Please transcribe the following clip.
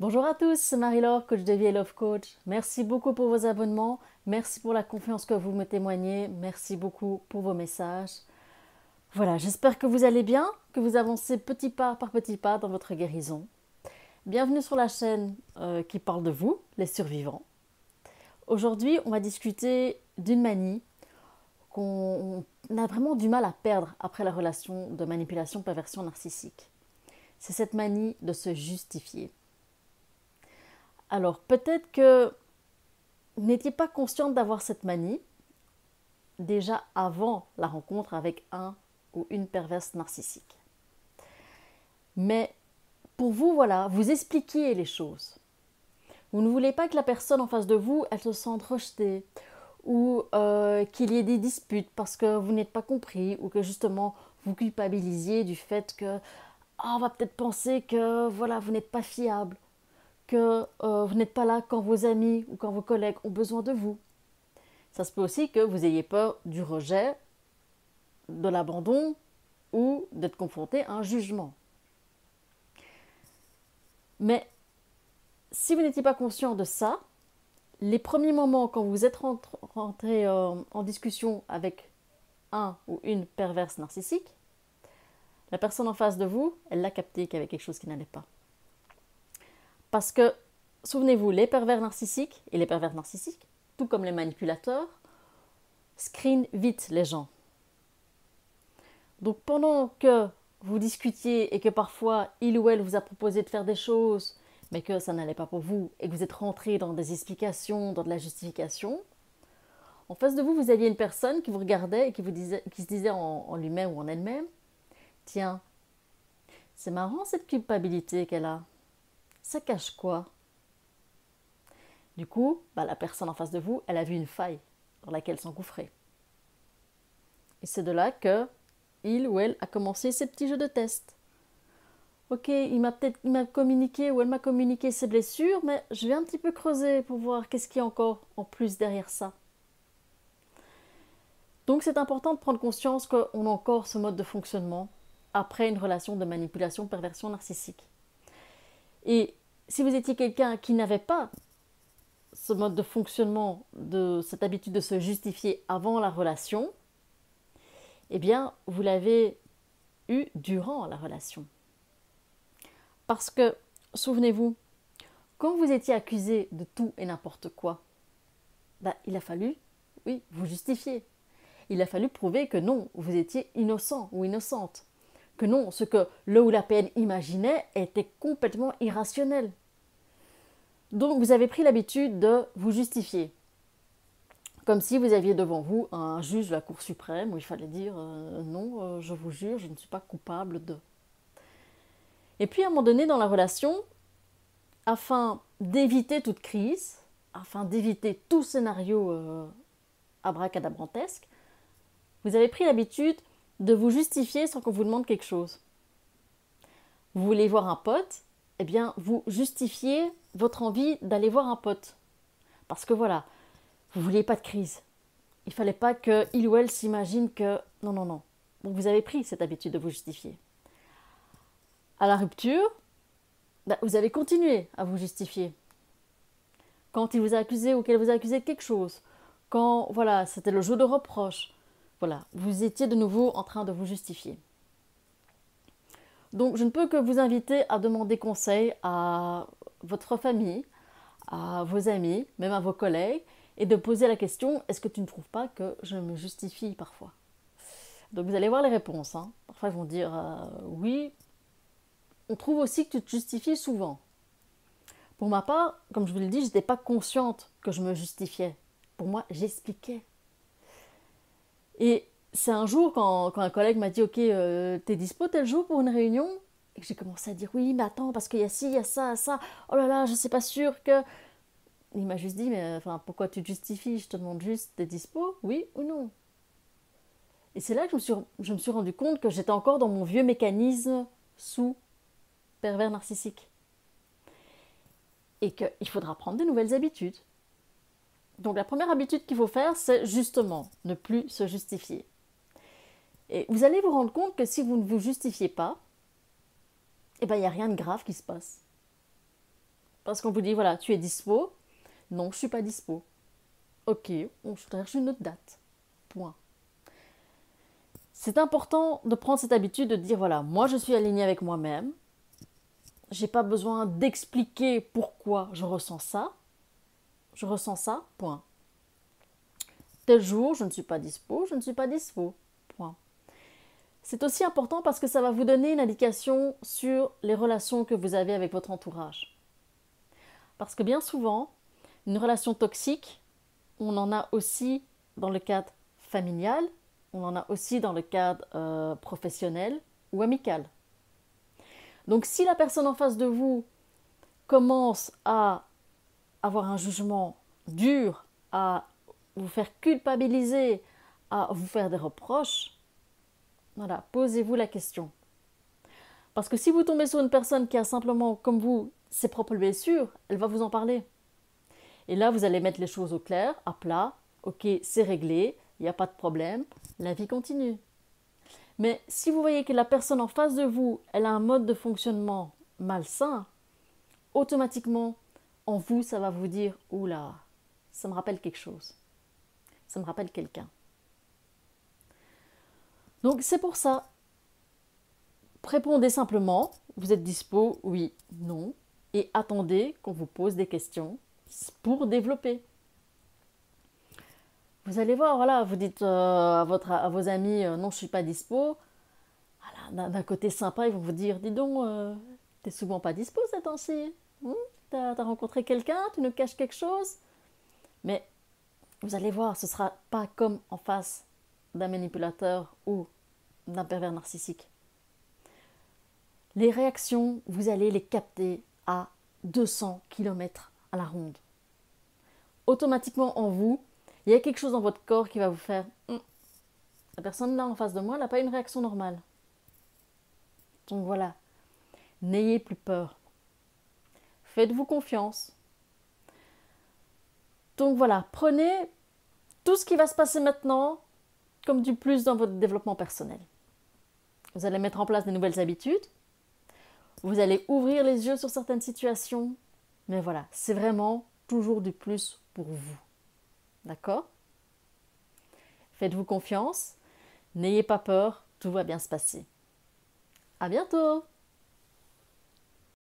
Bonjour à tous, c'est Marie-Laure, coach de vie et love coach. Merci beaucoup pour vos abonnements, merci pour la confiance que vous me témoignez, merci beaucoup pour vos messages. Voilà, j'espère que vous allez bien, que vous avancez petit pas par petit pas dans votre guérison. Bienvenue sur la chaîne euh, qui parle de vous, les survivants. Aujourd'hui, on va discuter d'une manie qu'on a vraiment du mal à perdre après la relation de manipulation perversion narcissique. C'est cette manie de se justifier. Alors peut-être que vous n'étiez pas consciente d'avoir cette manie déjà avant la rencontre avec un ou une perverse narcissique. Mais pour vous, voilà, vous expliquiez les choses. Vous ne voulez pas que la personne en face de vous, elle se sente rejetée ou euh, qu'il y ait des disputes parce que vous n'êtes pas compris ou que justement vous culpabilisiez du fait que ah, on va peut-être penser que voilà vous n'êtes pas fiable, que euh, vous n'êtes pas là quand vos amis ou quand vos collègues ont besoin de vous. Ça se peut aussi que vous ayez peur du rejet, de l'abandon ou d'être confronté à un jugement. Mais si vous n'étiez pas conscient de ça, les premiers moments quand vous êtes rentré euh, en discussion avec un ou une perverse narcissique, la personne en face de vous, elle l'a capté qu'il y avait quelque chose qui n'allait pas. Parce que, souvenez-vous, les pervers narcissiques et les pervers narcissiques, tout comme les manipulateurs, screenent vite les gens. Donc pendant que vous discutiez et que parfois il ou elle vous a proposé de faire des choses mais que ça n'allait pas pour vous et que vous êtes rentré dans des explications, dans de la justification, en face de vous, vous aviez une personne qui vous regardait et qui, se disait en, lui-même ou en elle-même Tiens, c'est marrant cette culpabilité qu'elle a. Ça cache quoi? Du coup, bah, la personne en face de vous, elle a vu une faille dans laquelle s'engouffrer. Et c'est de là que il ou elle a commencé ses petits jeux de test ok, il m'a peut-être communiqué ou elle m'a communiqué ses blessures, mais je vais un petit peu creuser pour voir qu'est-ce qu'il y a encore en plus derrière ça. Donc c'est important de prendre conscience qu'on a encore ce mode de fonctionnement après une relation de manipulation, perversion narcissique. Et si vous étiez quelqu'un qui n'avait pas ce mode de fonctionnement, de cette habitude de se justifier avant la relation, eh bien, vous l'avez eu durant la relation. Parce que, souvenez-vous, quand vous étiez accusé de tout et n'importe quoi, bah, il a fallu, oui, vous justifier. Il a fallu prouver que non, vous étiez innocent ou innocente. Que non, ce que le ou la PN imaginait était complètement irrationnel. Donc vous avez pris l'habitude de vous justifier. Comme si vous aviez devant vous un juge de la Cour suprême où il fallait dire euh, non, euh, je vous jure, je ne suis pas coupable de. Et puis à un moment donné dans la relation, afin d'éviter toute crise, afin d'éviter tout scénario euh, abracadabrantesque, vous avez pris l'habitude de vous justifier sans qu'on vous demande quelque chose. Vous voulez voir un pote, eh bien vous justifiez votre envie d'aller voir un pote. Parce que voilà, vous vouliez pas de crise. Il fallait pas que il ou elle s'imagine que non non non. Donc vous avez pris cette habitude de vous justifier à la rupture, bah, vous avez continué à vous justifier. Quand il vous a accusé ou qu'elle vous a accusé de quelque chose, quand voilà, c'était le jeu de reproche, voilà, vous étiez de nouveau en train de vous justifier. Donc je ne peux que vous inviter à demander conseil à votre famille, à vos amis, même à vos collègues, et de poser la question est-ce que tu ne trouves pas que je me justifie parfois? Donc vous allez voir les réponses. Hein. Parfois ils vont dire euh, oui, on trouve aussi que tu te justifies souvent. Pour ma part, comme je vous l'ai dit, je n'étais pas consciente que je me justifiais. Pour moi, j'expliquais. Et c'est un jour quand, un collègue m'a dit Ok, euh, t'es dispo tel jour pour une réunion? Et que j'ai commencé à dire Oui, mais attends, parce qu'il y a ci, il y a ça, ça. Oh là là, je ne sais pas sûr que. Il m'a juste dit Mais enfin, pourquoi tu te justifies? Je te demande juste T'es dispo? Oui ou non? Et c'est là que je me suis, je me suis rendu compte que j'étais encore dans mon vieux mécanisme sous pervers narcissique. Et qu'il faudra prendre de nouvelles habitudes. Donc la première habitude qu'il faut faire, c'est justement ne plus se justifier. Et vous allez vous rendre compte que si vous ne vous justifiez pas, eh ben, il n'y a rien de grave qui se passe. Parce qu'on vous dit, voilà, tu es dispo. Non, je ne suis pas dispo. Ok, on cherche une autre date. Point. C'est important de prendre cette habitude de dire, voilà, moi je suis aligné avec moi-même. J'ai pas besoin d'expliquer pourquoi je ressens ça. Je ressens ça, point. Tel jour, je ne suis pas dispo, je ne suis pas dispo. C'est aussi important parce que ça va vous donner une indication sur les relations que vous avez avec votre entourage. Parce que bien souvent, une relation toxique, on en a aussi dans le cadre familial, on en a aussi dans le cadre euh, professionnel ou amical. Donc si la personne en face de vous commence à avoir un jugement dur, à vous faire culpabiliser, à vous faire des reproches, voilà, posez-vous la question. Parce que si vous tombez sur une personne qui a simplement, comme vous, ses propres blessures, elle va vous en parler. Et là, vous allez mettre les choses au clair, à plat. Ok, c'est réglé, il n'y a pas de problème, la vie continue. Mais si vous voyez que la personne en face de vous, elle a un mode de fonctionnement malsain, automatiquement, en vous, ça va vous dire, oula, ça me rappelle quelque chose ça me rappelle quelqu'un. Donc c'est pour ça. Répondez simplement, vous êtes dispo, oui, non, et attendez qu'on vous pose des questions pour développer. Vous allez voir, voilà, vous dites euh, à, vos amis, euh, non, je suis pas dispo. D'un côté sympa, ils vont vous dire, dis donc, euh, t'es souvent pas dispo ces temps-ci. Hmm, t'as as rencontré quelqu'un, tu nous caches quelque chose. Mais vous allez voir, ce ne sera pas comme en face d'un manipulateur ou d'un pervers narcissique. Les réactions, vous allez les capter à 200 km à la ronde. Automatiquement en vous, il y a quelque chose dans votre corps qui va vous faire hum, la personne là en face de moi n'a pas une réaction normale. Donc voilà, n'ayez plus peur. Faites-vous confiance. Donc voilà, prenez tout ce qui va se passer maintenant du plus dans votre développement personnel. Vous allez mettre en place de nouvelles habitudes. Vous allez ouvrir les yeux sur certaines situations. Mais voilà, c'est vraiment toujours du plus pour vous. D'accord? Faites-vous confiance. N'ayez pas peur. Tout va bien se passer. À bientôt